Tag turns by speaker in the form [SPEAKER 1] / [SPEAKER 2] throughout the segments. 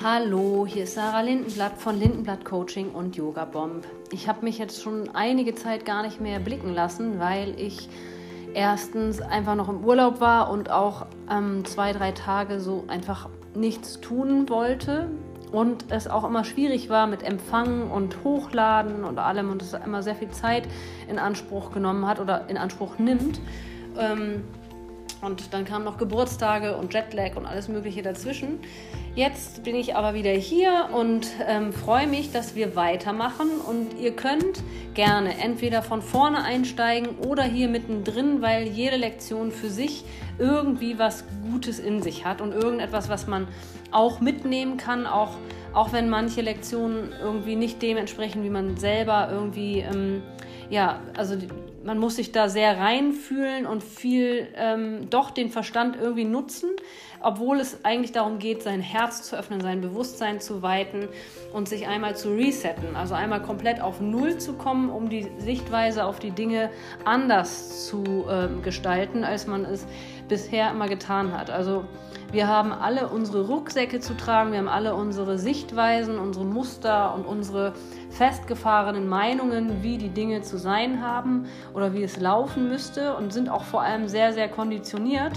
[SPEAKER 1] Hallo, hier ist Sarah Lindenblatt von Lindenblatt Coaching und Yoga Bomb. Ich habe mich jetzt schon einige Zeit gar nicht mehr blicken lassen, weil ich erstens einfach noch im Urlaub war und auch ähm, zwei, drei Tage so einfach nichts tun wollte und es auch immer schwierig war mit Empfangen und Hochladen und allem und es immer sehr viel Zeit in Anspruch genommen hat oder in Anspruch nimmt. Ähm, und dann kamen noch Geburtstage und Jetlag und alles Mögliche dazwischen. Jetzt bin ich aber wieder hier und ähm, freue mich, dass wir weitermachen. Und ihr könnt gerne entweder von vorne einsteigen oder hier mittendrin, weil jede Lektion für sich irgendwie was Gutes in sich hat und irgendetwas, was man auch mitnehmen kann, auch, auch wenn manche Lektionen irgendwie nicht dem entsprechen, wie man selber irgendwie, ähm, ja, also man muss sich da sehr reinfühlen und viel ähm, doch den Verstand irgendwie nutzen, obwohl es eigentlich darum geht, sein Herz zu öffnen, sein Bewusstsein zu weiten und sich einmal zu resetten, also einmal komplett auf Null zu kommen, um die Sichtweise auf die Dinge anders zu ähm, gestalten, als man es bisher immer getan hat. Also wir haben alle unsere Rucksäcke zu tragen, wir haben alle unsere Sichtweisen, unsere Muster und unsere festgefahrenen Meinungen, wie die Dinge zu sein haben oder wie es laufen müsste und sind auch vor allem sehr, sehr konditioniert.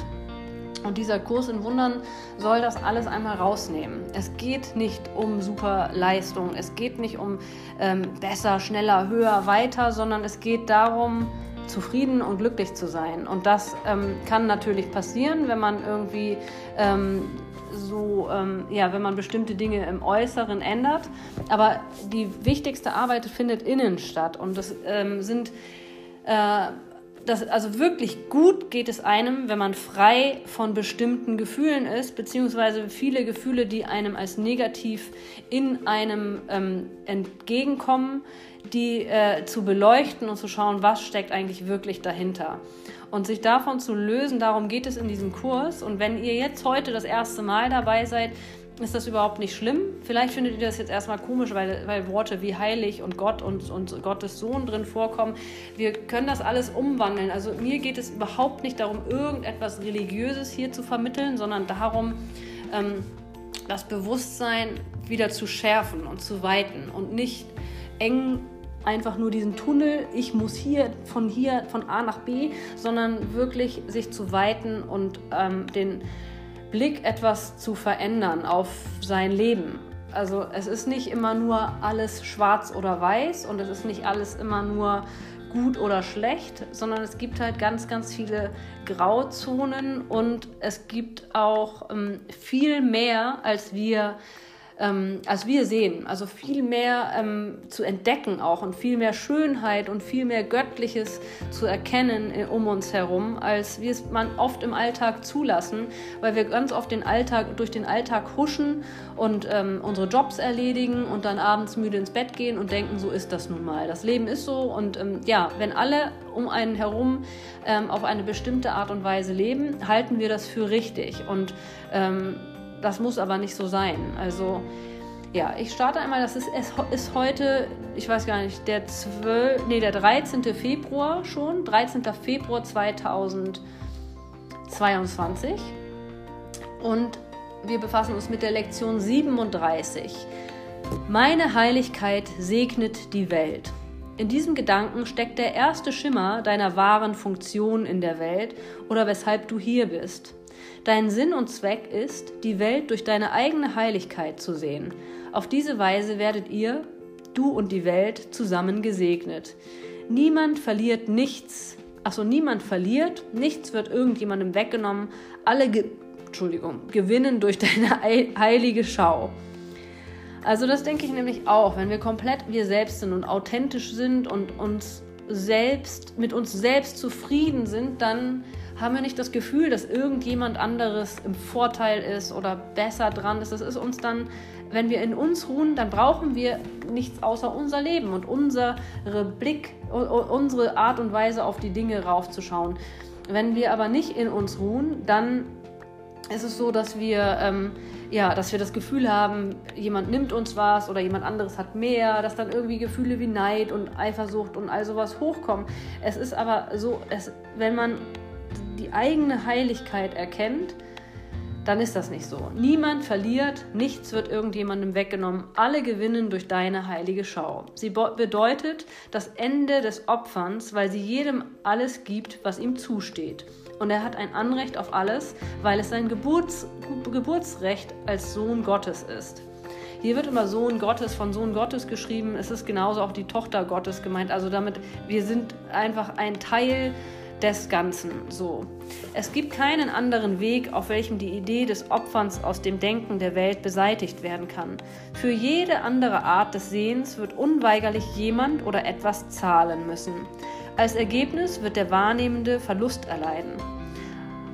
[SPEAKER 1] Und dieser Kurs in Wundern soll das alles einmal rausnehmen. Es geht nicht um super Leistung, es geht nicht um ähm, besser, schneller, höher, weiter, sondern es geht darum, zufrieden und glücklich zu sein. Und das ähm, kann natürlich passieren, wenn man irgendwie ähm, so, ähm, ja, wenn man bestimmte Dinge im Äußeren ändert. Aber die wichtigste Arbeit findet innen statt. Und das ähm, sind äh, das, also wirklich gut geht es einem, wenn man frei von bestimmten Gefühlen ist, beziehungsweise viele Gefühle, die einem als negativ in einem ähm, entgegenkommen, die äh, zu beleuchten und zu schauen, was steckt eigentlich wirklich dahinter. Und sich davon zu lösen, darum geht es in diesem Kurs. Und wenn ihr jetzt heute das erste Mal dabei seid, ist das überhaupt nicht schlimm. Vielleicht findet ihr das jetzt erstmal komisch, weil, weil Worte wie heilig und Gott und, und Gottes Sohn drin vorkommen. Wir können das alles umwandeln. Also mir geht es überhaupt nicht darum, irgendetwas Religiöses hier zu vermitteln, sondern darum, ähm, das Bewusstsein wieder zu schärfen und zu weiten und nicht eng einfach nur diesen Tunnel, ich muss hier von hier von A nach B, sondern wirklich sich zu weiten und ähm, den Blick etwas zu verändern auf sein Leben. Also es ist nicht immer nur alles schwarz oder weiß und es ist nicht alles immer nur gut oder schlecht, sondern es gibt halt ganz, ganz viele Grauzonen und es gibt auch ähm, viel mehr, als wir ähm, als wir sehen. Also viel mehr ähm, zu entdecken auch und viel mehr Schönheit und viel mehr Göttliches zu erkennen äh, um uns herum, als wir es man oft im Alltag zulassen, weil wir ganz oft den Alltag durch den Alltag huschen und ähm, unsere Jobs erledigen und dann abends müde ins Bett gehen und denken, so ist das nun mal. Das Leben ist so und ähm, ja, wenn alle um einen herum ähm, auf eine bestimmte Art und Weise leben, halten wir das für richtig und ähm, das muss aber nicht so sein. Also ja, ich starte einmal, das ist, es ist heute, ich weiß gar nicht, der 12, nee, der 13. Februar schon, 13. Februar 2022. Und wir befassen uns mit der Lektion 37. Meine Heiligkeit segnet die Welt. In diesem Gedanken steckt der erste Schimmer deiner wahren Funktion in der Welt oder weshalb du hier bist. Dein Sinn und Zweck ist, die Welt durch deine eigene Heiligkeit zu sehen. Auf diese Weise werdet ihr, du und die Welt, zusammen gesegnet. Niemand verliert nichts. Achso, niemand verliert, nichts wird irgendjemandem weggenommen. Alle ge Entschuldigung, gewinnen durch deine heilige Schau. Also das denke ich nämlich auch, wenn wir komplett wir selbst sind und authentisch sind und uns selbst mit uns selbst zufrieden sind, dann haben wir nicht das Gefühl, dass irgendjemand anderes im Vorteil ist oder besser dran ist. Das ist uns dann, wenn wir in uns ruhen, dann brauchen wir nichts außer unser Leben und unsere Blick, unsere Art und Weise auf die Dinge raufzuschauen. Wenn wir aber nicht in uns ruhen, dann ist es so, dass wir, ähm, ja, dass wir das Gefühl haben, jemand nimmt uns was oder jemand anderes hat mehr, dass dann irgendwie Gefühle wie Neid und Eifersucht und all sowas hochkommen. Es ist aber so, es, wenn man die eigene Heiligkeit erkennt, dann ist das nicht so. Niemand verliert, nichts wird irgendjemandem weggenommen, alle gewinnen durch deine heilige Schau. Sie bedeutet das Ende des Opferns, weil sie jedem alles gibt, was ihm zusteht. Und er hat ein Anrecht auf alles, weil es sein Geburts Geburtsrecht als Sohn Gottes ist. Hier wird immer Sohn Gottes von Sohn Gottes geschrieben. Es ist genauso auch die Tochter Gottes gemeint. Also damit, wir sind einfach ein Teil des Ganzen so. Es gibt keinen anderen Weg, auf welchem die Idee des Opferns aus dem Denken der Welt beseitigt werden kann. Für jede andere Art des Sehens wird unweigerlich jemand oder etwas zahlen müssen. Als Ergebnis wird der Wahrnehmende Verlust erleiden.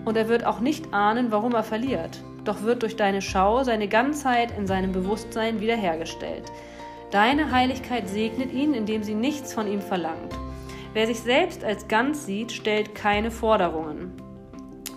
[SPEAKER 1] Und er wird auch nicht ahnen, warum er verliert. Doch wird durch deine Schau seine Ganzheit in seinem Bewusstsein wiederhergestellt. Deine Heiligkeit segnet ihn, indem sie nichts von ihm verlangt. Wer sich selbst als ganz sieht, stellt keine Forderungen.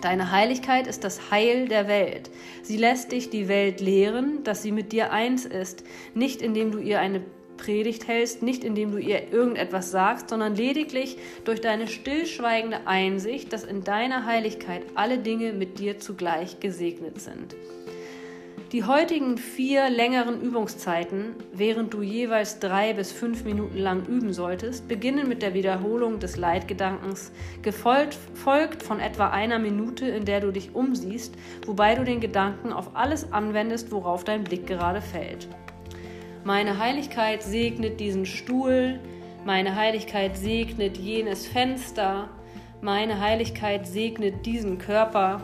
[SPEAKER 1] Deine Heiligkeit ist das Heil der Welt. Sie lässt dich die Welt lehren, dass sie mit dir eins ist, nicht indem du ihr eine Predigt hältst, nicht indem du ihr irgendetwas sagst, sondern lediglich durch deine stillschweigende Einsicht, dass in deiner Heiligkeit alle Dinge mit dir zugleich gesegnet sind. Die heutigen vier längeren Übungszeiten, während du jeweils drei bis fünf Minuten lang üben solltest, beginnen mit der Wiederholung des Leitgedankens, gefolgt folgt von etwa einer Minute, in der du dich umsiehst, wobei du den Gedanken auf alles anwendest, worauf dein Blick gerade fällt. Meine Heiligkeit segnet diesen Stuhl, meine Heiligkeit segnet jenes Fenster, meine Heiligkeit segnet diesen Körper,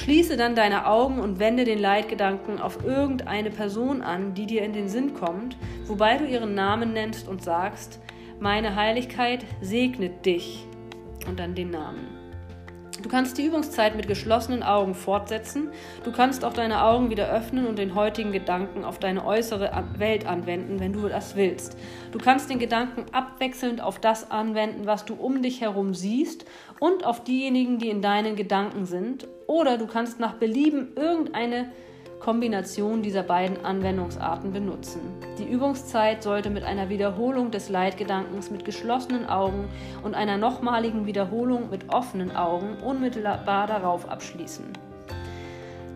[SPEAKER 1] Schließe dann deine Augen und wende den Leitgedanken auf irgendeine Person an, die dir in den Sinn kommt, wobei du ihren Namen nennst und sagst, meine Heiligkeit segnet dich und dann den Namen. Du kannst die Übungszeit mit geschlossenen Augen fortsetzen. Du kannst auch deine Augen wieder öffnen und den heutigen Gedanken auf deine äußere Welt anwenden, wenn du das willst. Du kannst den Gedanken abwechselnd auf das anwenden, was du um dich herum siehst und auf diejenigen, die in deinen Gedanken sind. Oder du kannst nach Belieben irgendeine Kombination dieser beiden Anwendungsarten benutzen. Die Übungszeit sollte mit einer Wiederholung des Leitgedankens mit geschlossenen Augen und einer nochmaligen Wiederholung mit offenen Augen unmittelbar darauf abschließen.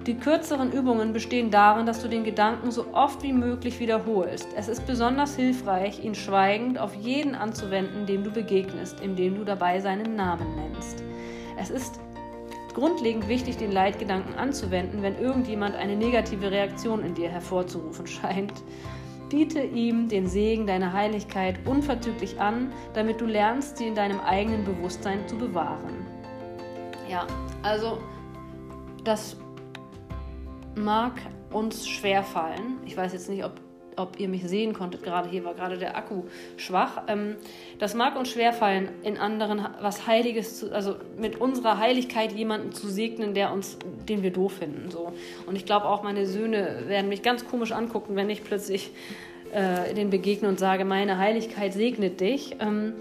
[SPEAKER 1] Die kürzeren Übungen bestehen darin, dass du den Gedanken so oft wie möglich wiederholst. Es ist besonders hilfreich, ihn schweigend auf jeden anzuwenden, dem du begegnest, indem du dabei seinen Namen nennst. Es ist grundlegend wichtig, den Leitgedanken anzuwenden, wenn irgendjemand eine negative Reaktion in dir hervorzurufen scheint. Biete ihm den Segen deiner Heiligkeit unverzüglich an, damit du lernst, sie in deinem eigenen Bewusstsein zu bewahren. Ja, also das mag uns schwer fallen. Ich weiß jetzt nicht, ob ob ihr mich sehen konntet, gerade hier war gerade der Akku schwach. Ähm, das mag uns schwerfallen, in anderen was Heiliges zu, also mit unserer Heiligkeit jemanden zu segnen, der uns, den wir doof finden. So. Und ich glaube auch meine Söhne werden mich ganz komisch angucken, wenn ich plötzlich äh, den begegne und sage, meine Heiligkeit segnet dich. Ähm,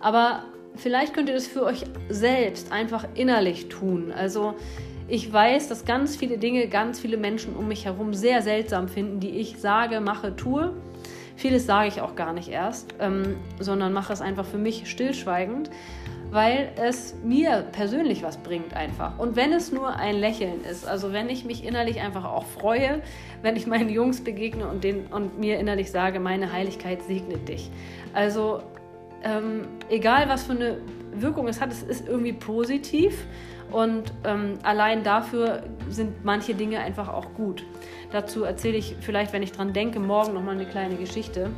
[SPEAKER 1] aber vielleicht könnt ihr das für euch selbst einfach innerlich tun. Also ich weiß, dass ganz viele Dinge, ganz viele Menschen um mich herum sehr seltsam finden, die ich sage, mache, tue. Vieles sage ich auch gar nicht erst, ähm, sondern mache es einfach für mich stillschweigend, weil es mir persönlich was bringt einfach. Und wenn es nur ein Lächeln ist, also wenn ich mich innerlich einfach auch freue, wenn ich meinen Jungs begegne und, den, und mir innerlich sage, meine Heiligkeit segnet dich. Also ähm, egal was für eine Wirkung es hat, es ist irgendwie positiv und ähm, allein dafür sind manche Dinge einfach auch gut. Dazu erzähle ich vielleicht, wenn ich dran denke, morgen nochmal eine kleine Geschichte,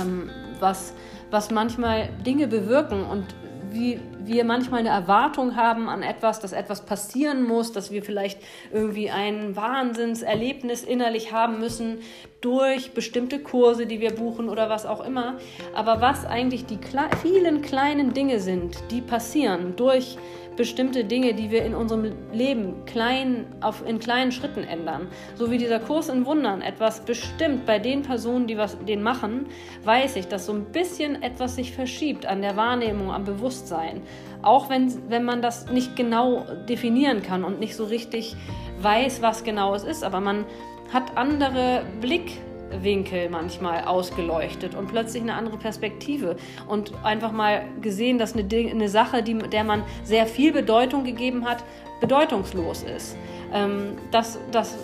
[SPEAKER 1] ähm, was, was manchmal Dinge bewirken und wie wir manchmal eine Erwartung haben an etwas, dass etwas passieren muss, dass wir vielleicht irgendwie ein Wahnsinnserlebnis innerlich haben müssen durch bestimmte Kurse, die wir buchen oder was auch immer. Aber was eigentlich die vielen kleinen Dinge sind, die passieren durch bestimmte Dinge, die wir in unserem Leben klein, auf, in kleinen Schritten ändern. So wie dieser Kurs in Wundern etwas bestimmt bei den Personen, die was, den machen, weiß ich, dass so ein bisschen etwas sich verschiebt an der Wahrnehmung, am Bewusstsein. Auch wenn, wenn man das nicht genau definieren kann und nicht so richtig weiß, was genau es ist, aber man hat andere Blick Winkel manchmal ausgeleuchtet und plötzlich eine andere Perspektive und einfach mal gesehen, dass eine, eine Sache, die, der man sehr viel Bedeutung gegeben hat, bedeutungslos ist. Ähm, das, das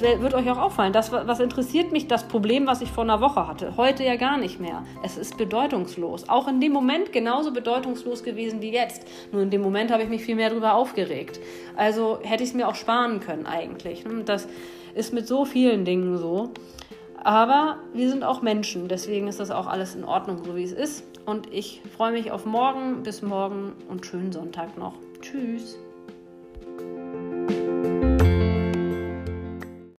[SPEAKER 1] wird euch auch auffallen. Das, was interessiert mich, das Problem, was ich vor einer Woche hatte? Heute ja gar nicht mehr. Es ist bedeutungslos. Auch in dem Moment genauso bedeutungslos gewesen wie jetzt. Nur in dem Moment habe ich mich viel mehr darüber aufgeregt. Also hätte ich es mir auch sparen können eigentlich. Das ist mit so vielen Dingen so. Aber wir sind auch Menschen, deswegen ist das auch alles in Ordnung, so wie es ist. Und ich freue mich auf morgen. Bis morgen und schönen Sonntag noch. Tschüss.